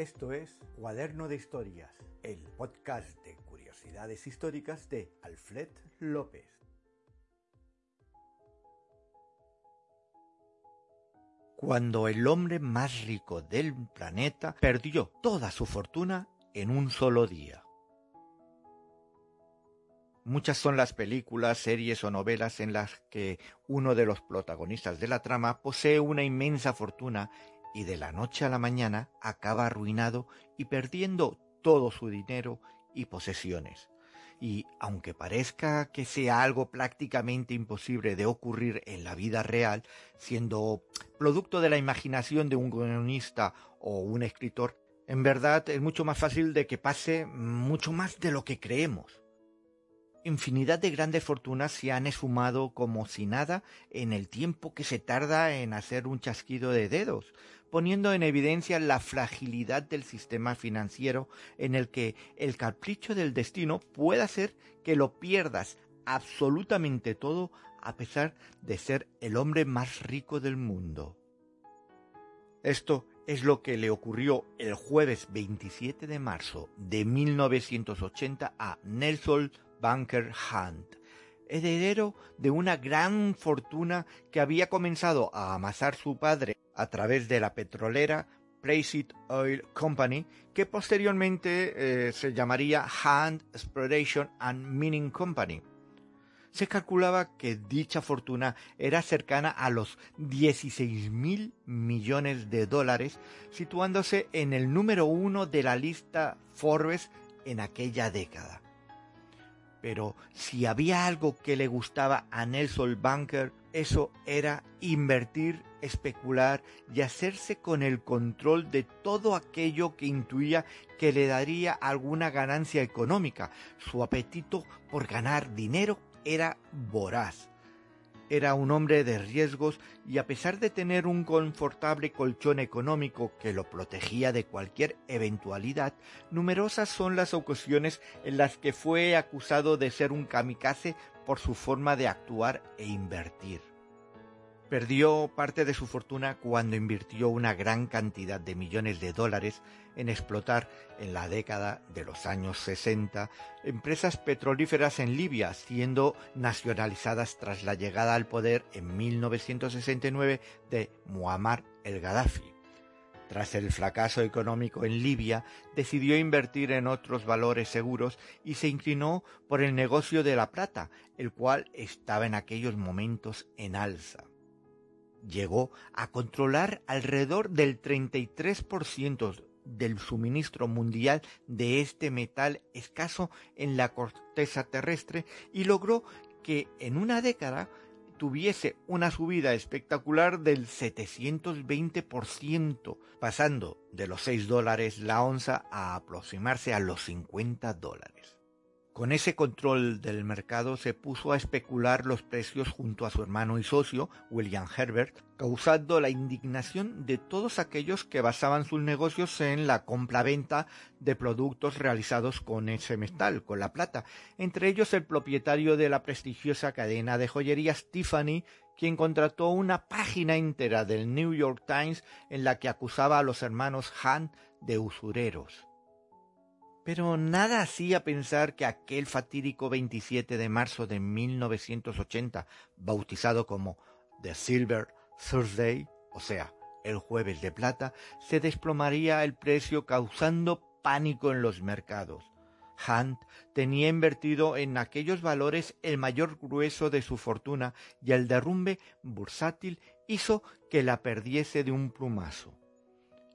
Esto es Cuaderno de Historias, el podcast de curiosidades históricas de Alfred López. Cuando el hombre más rico del planeta perdió toda su fortuna en un solo día. Muchas son las películas, series o novelas en las que uno de los protagonistas de la trama posee una inmensa fortuna y de la noche a la mañana acaba arruinado y perdiendo todo su dinero y posesiones. Y aunque parezca que sea algo prácticamente imposible de ocurrir en la vida real, siendo producto de la imaginación de un guionista o un escritor, en verdad es mucho más fácil de que pase mucho más de lo que creemos. Infinidad de grandes fortunas se han esfumado como si nada en el tiempo que se tarda en hacer un chasquido de dedos, poniendo en evidencia la fragilidad del sistema financiero en el que el capricho del destino puede hacer que lo pierdas absolutamente todo a pesar de ser el hombre más rico del mundo. Esto es lo que le ocurrió el jueves 27 de marzo de 1980 a Nelson Bunker Hunt, heredero de una gran fortuna que había comenzado a amasar su padre a través de la petrolera It Oil Company, que posteriormente eh, se llamaría Hand Exploration and Mining Company. Se calculaba que dicha fortuna era cercana a los 16 mil millones de dólares, situándose en el número uno de la lista Forbes en aquella década. Pero si había algo que le gustaba a Nelson Bunker, eso era invertir, especular y hacerse con el control de todo aquello que intuía que le daría alguna ganancia económica. Su apetito por ganar dinero era voraz. Era un hombre de riesgos y a pesar de tener un confortable colchón económico que lo protegía de cualquier eventualidad, numerosas son las ocasiones en las que fue acusado de ser un kamikaze por su forma de actuar e invertir. Perdió parte de su fortuna cuando invirtió una gran cantidad de millones de dólares en explotar en la década de los años 60 empresas petrolíferas en Libia, siendo nacionalizadas tras la llegada al poder en 1969 de Muammar el Gaddafi. Tras el fracaso económico en Libia, decidió invertir en otros valores seguros y se inclinó por el negocio de la plata, el cual estaba en aquellos momentos en alza llegó a controlar alrededor del 33% del suministro mundial de este metal escaso en la corteza terrestre y logró que en una década tuviese una subida espectacular del 720%, pasando de los 6 dólares la onza a aproximarse a los 50 dólares. Con ese control del mercado se puso a especular los precios junto a su hermano y socio, William Herbert, causando la indignación de todos aquellos que basaban sus negocios en la compra-venta de productos realizados con ese metal, con la plata, entre ellos el propietario de la prestigiosa cadena de joyería Tiffany, quien contrató una página entera del New York Times en la que acusaba a los hermanos Han de usureros. Pero nada hacía pensar que aquel fatídico 27 de marzo de 1980, bautizado como The Silver Thursday, o sea, el jueves de plata, se desplomaría el precio causando pánico en los mercados. Hunt tenía invertido en aquellos valores el mayor grueso de su fortuna y el derrumbe bursátil hizo que la perdiese de un plumazo.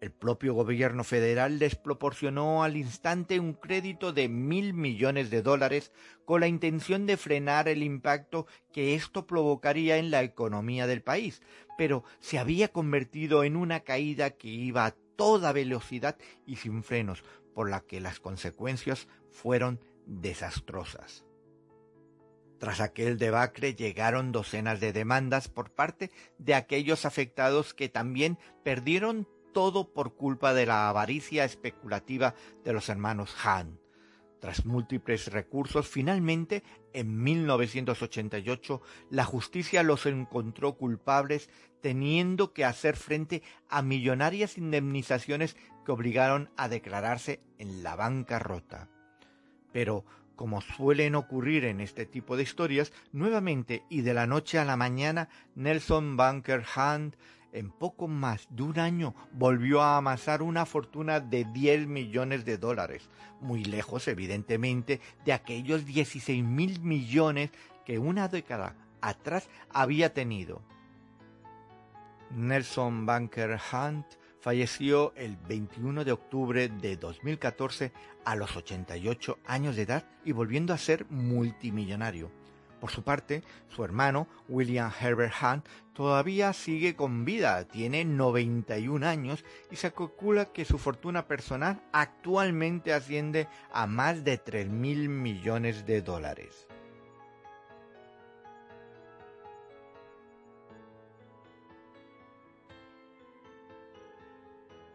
El propio gobierno federal les proporcionó al instante un crédito de mil millones de dólares con la intención de frenar el impacto que esto provocaría en la economía del país, pero se había convertido en una caída que iba a toda velocidad y sin frenos, por la que las consecuencias fueron desastrosas. Tras aquel debacle llegaron docenas de demandas por parte de aquellos afectados que también perdieron todo por culpa de la avaricia especulativa de los hermanos Han. Tras múltiples recursos, finalmente, en 1988, la justicia los encontró culpables teniendo que hacer frente a millonarias indemnizaciones que obligaron a declararse en la bancarrota. Pero, como suelen ocurrir en este tipo de historias, nuevamente y de la noche a la mañana, Nelson Bunker Hunt en poco más de un año volvió a amasar una fortuna de 10 millones de dólares, muy lejos evidentemente de aquellos 16 mil millones que una década atrás había tenido. Nelson Bunker Hunt falleció el 21 de octubre de 2014 a los 88 años de edad y volviendo a ser multimillonario. Por su parte, su hermano, William Herbert Hunt, todavía sigue con vida, tiene 91 años y se calcula que su fortuna personal actualmente asciende a más de 3 mil millones de dólares.